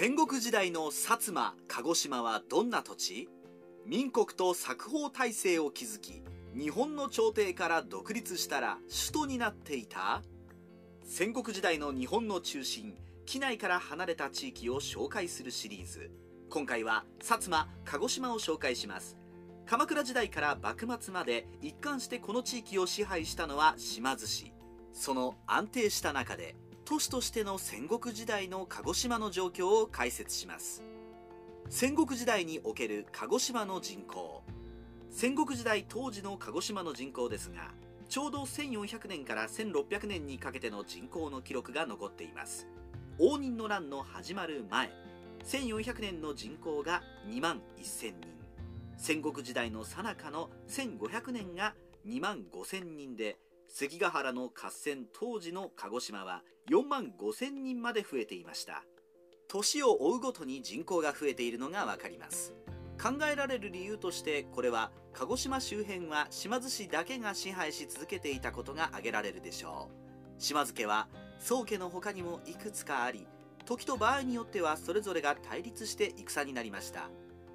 戦国時代の薩摩鹿児島はどんな土地？民国と作法体制を築き日本の朝廷から独立したら首都になっていた？戦国時代の日本の中心機内から離れた地域を紹介するシリーズ。今回は薩摩鹿児島を紹介します。鎌倉時代から幕末まで一貫してこの地域を支配したのは島津氏その安定した中で都市としての戦国時代の鹿児島の状況を解説します。戦国時代における鹿児島の人口。戦国時代当時の鹿児島の人口ですがちょうど1400年から1600年にかけての人口の記録が残っています。応仁の乱の始まる前1400年の人口が2万1000人。戦国時代の最中の1500年が2万5000人で関ヶ原の合戦当時の鹿児島は4万5000人まで増えていました。年を追うごとに人口が増えているのがわかります。考えられる理由としてこれは鹿児島周辺は島津氏だけが支配し続けていたことが挙げられるでしょう。島津家は宗家の他にもいくつかあり時と場合によってはそれぞれが対立して戦になりました。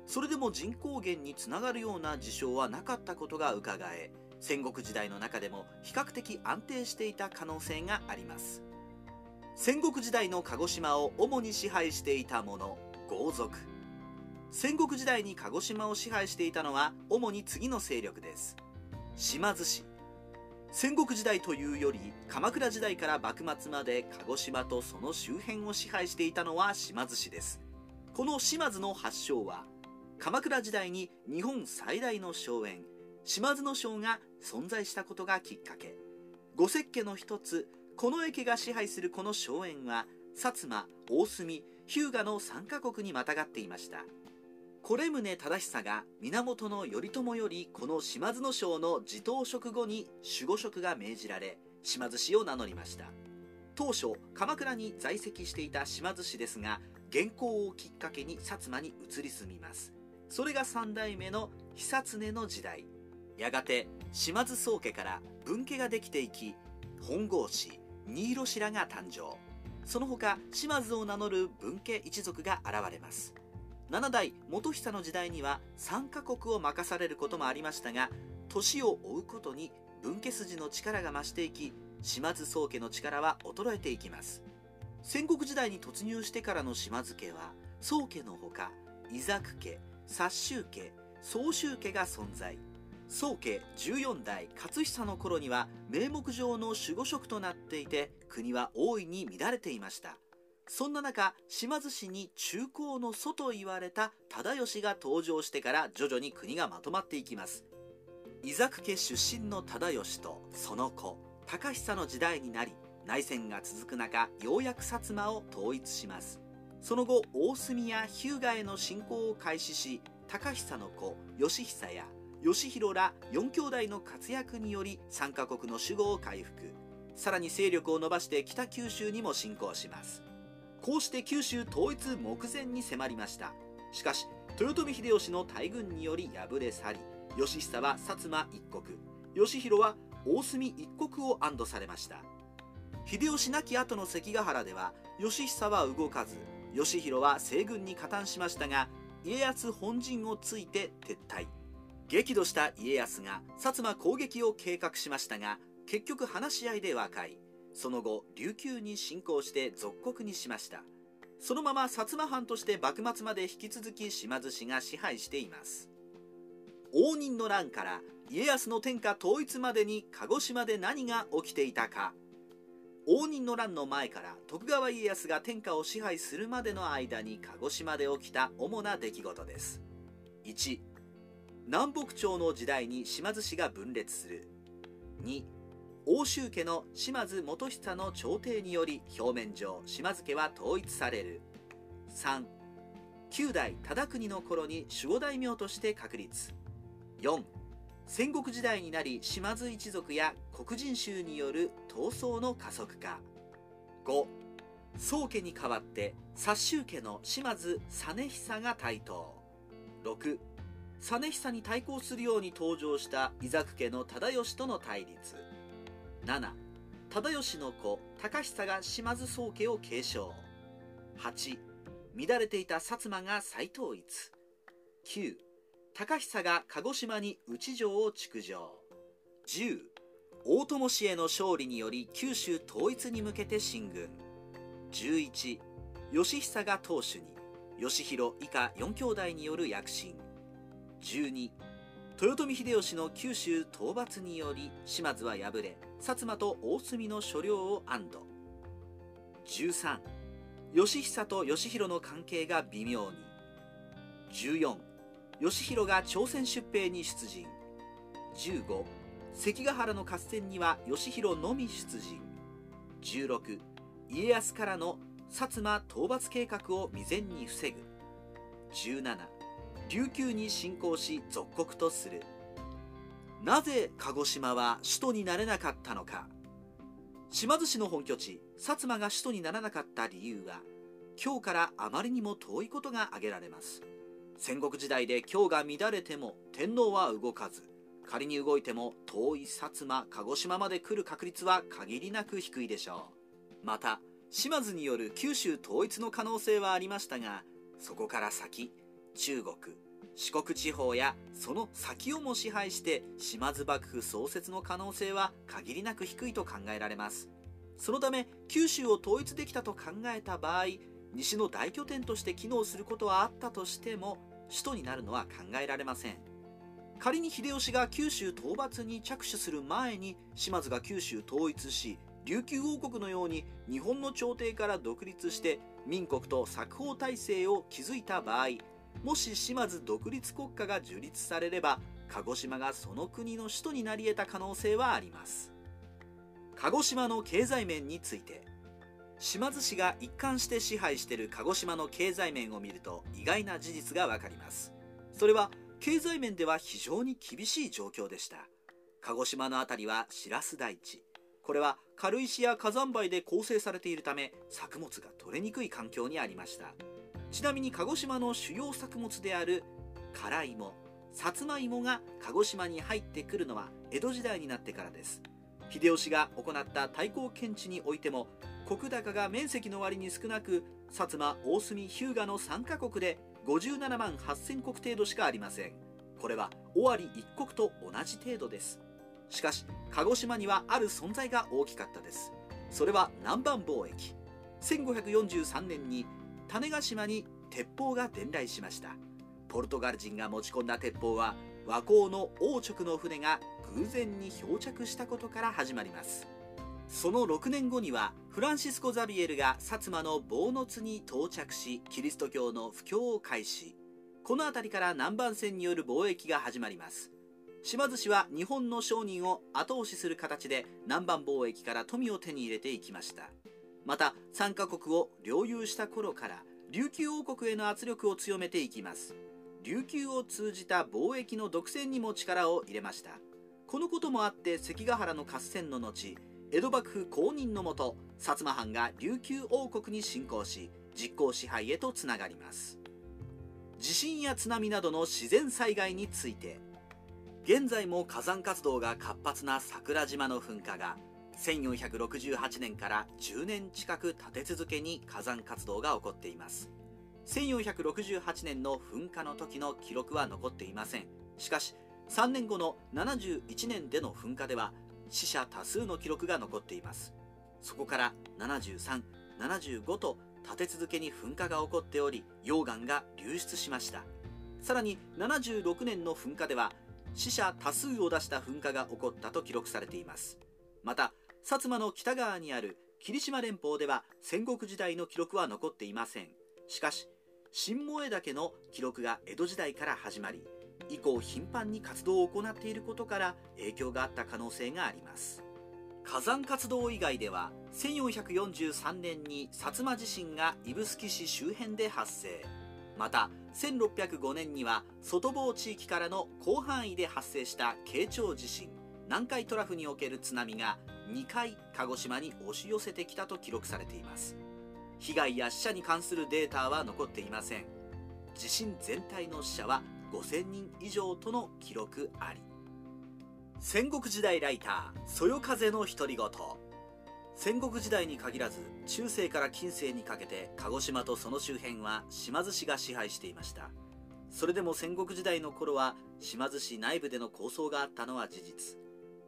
それでも人口減につながるような事象はなかったことが伺え戦国時代の中でも比較的安定していた可能性があります。戦国時代の鹿児島を主に支配していた者豪族。戦国時代に鹿児島を支配していたのは主に次の勢力です。島津氏戦国時代というより鎌倉時代から幕末まで鹿児島とその周辺を支配していたのは島津氏です。この島津の発祥は鎌倉時代に日本最大の荘園島津の省が存在したことがきっかけ。五石家の一つ近衛家が支配するこの荘園は薩摩大隅日向の3カ国にまたがっていました。是宗忠久が源頼朝よりこの島津の省の地頭職後に守護職が命じられ島津氏を名乗りました。当初鎌倉に在籍していた島津氏ですが元寇をきっかけに薩摩に移り住みます。それが3代目の久常の時代。やがて島津宗家から分家ができていき本郷氏新色氏らが誕生。その他島津を名乗る分家一族が現れます。7代元久の時代には3カ国を任されることもありましたが年を追うことに分家筋の力が増していき島津宗家の力は衰えていきます。戦国時代に突入してからの島津家は宗家のほか伊作家殺州家総州家が存在。宗家14代勝久の頃には名目上の守護職となっていて国は大いに乱れていました。そんな中島津氏に中高の祖と言われた忠義が登場してから徐々に国がまとまっていきます。伊作家出身の忠義とその子高久の時代になり内戦が続く中ようやく薩摩を統一します。その後大隅や日向への侵攻を開始し高久の子義久や義弘ら4兄弟の活躍により3カ国の守護を回復。さらに勢力を伸ばして北九州にも侵攻します。こうして九州統一目前に迫りました。しかし豊臣秀吉の大軍により敗れ去り義久は薩摩一国。義弘は大隅一国を安堵されました。秀吉亡き後の関ヶ原では義久は動かず義弘は西軍に加担しましたが家康本陣をついて撤退。激怒した家康が薩摩攻撃を計画しましたが結局話し合いで和解。その後琉球に侵攻して属国にしました。そのまま薩摩藩として幕末まで引き続き島津氏が支配しています。応仁の乱から家康の天下統一までに鹿児島で何が起きていたか。応仁の乱の前から徳川家康が天下を支配するまでの間に鹿児島で起きた主な出来事です。1南北朝の時代に島津氏が分裂する。2欧州家の島津元久の朝廷により表面上島津家は統一される。3九代忠国の頃に守護大名として確立。4戦国時代になり島津一族や黒人衆による闘争の加速化。5宗家に代わって殺州家の島津実久が台頭。6実久に対抗するように登場した伊作家の忠義との対立。7忠義の子高久が島津宗家を継承。8乱れていた薩摩が再統一。9高久が鹿児島に内城を築城。10大友氏への勝利により九州統一に向けて進軍。11義久が当主に。義弘以下4兄弟による躍進。12豊臣秀吉の九州討伐により島津は敗れ薩摩と大隅の所領を安堵。13義久と義弘の関係が微妙に。14義弘が朝鮮出兵に出陣。15関ヶ原の合戦には義弘のみ出陣。16家康からの薩摩討伐計画を未然に防ぐ。17琉球に侵攻し属国とする。なぜ鹿児島は首都になれなかったのか。島津氏の本拠地薩摩が首都にならなかった理由は京からあまりにも遠いことが挙げられます。戦国時代で京が乱れても天皇は動かず仮に動いても遠い薩摩鹿児島まで来る確率は限りなく低いでしょう。また島津による九州統一の可能性はありましたがそこから先中国四国地方やその先をも支配して島津幕府創設の可能性は限りなく低いと考えられます。そのため九州を統一できたと考えた場合西の大拠点として機能することはあったとしても首都になるのは考えられません。仮に秀吉が九州討伐に着手する前に島津が九州統一し琉球王国のように日本の朝廷から独立して民国と作法体制を築いた場合もし島津独立国家が樹立されれば鹿児島がその国の首都になり得た可能性はあります。鹿児島の経済面について島津氏が一貫して支配している鹿児島の経済面を見ると意外な事実がわかります。それは経済面では非常に厳しい状況でした。鹿児島の辺りはシラス台地。これは軽石や火山灰で構成されているため作物が取れにくい環境にありました。ちなみに鹿児島の主要作物である辛芋さつまいもが鹿児島に入ってくるのは江戸時代になってからです。秀吉が行った対抗検地においても石高が面積の割に少なく薩摩大隅日向の3カ国で57万8000国程度しかありません。これは尾張一国と同じ程度です。しかし鹿児島にはある存在が大きかったです。それは南蛮貿易。1543年に種子島に鉄砲が伝来しました。ポルトガル人が持ち込んだ鉄砲は和光の王直の船が偶然に漂着したことから始まります。その6年後にはフランシスコ・ザビエルが薩摩の坊津に到着しキリスト教の布教を開始。この辺りから南蛮船による貿易が始まります。島津氏は日本の商人を後押しする形で南蛮貿易から富を手に入れていきました。また3カ国を領有した頃から琉球王国への圧力を強めていきます。琉球を通じた貿易の独占にも力を入れました。このこともあって関ヶ原の合戦の後江戸幕府公認のもと薩摩藩が琉球王国に侵攻し実効支配へとつながります。地震や津波などの自然災害について現在も火山活動が活発な桜島の噴火が1468年から10年近く立て続けに火山活動が起こっています。1468年の噴火の時の記録は残っていません。しかし3年後の71年での噴火では死者多数の記録が残っています。そこから7375と立て続けに噴火が起こっており溶岩が流出しました。さらに76年の噴火では死者多数を出した噴火が起こったと記録されています。また薩摩の北側にある霧島連峰では戦国時代の記録は残っていません。しかし新萌岳の記録が江戸時代から始まり以降頻繁に活動を行っていることから影響があった可能性があります。火山活動以外では1443年に薩摩地震が指宿市周辺で発生。また1605年には外房地域からの広範囲で発生した慶長地震。南海トラフにおける津波が2回鹿児島に押し寄せてきたと記録されています。被害や死者に関するデータは残っていません。地震全体の死者は5000人以上との記録あり。戦国時代ライターそよ風の独り言。戦国時代に限らず中世から近世にかけて鹿児島とその周辺は島津氏が支配していました。それでも戦国時代の頃は島津氏内部での構想があったのは事実。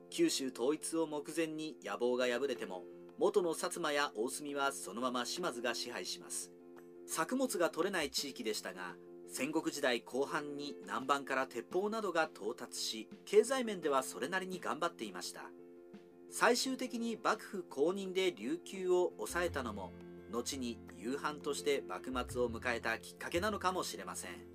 九州統一を目前に野望が破れても元の薩摩や大隅はそのまま島津が支配します。作物が取れない地域でしたが戦国時代後半に南蛮から鉄砲などが到達し経済面ではそれなりに頑張っていました。最終的に幕府公認で琉球を抑えたのも後に夕飯として幕末を迎えたきっかけなのかもしれません。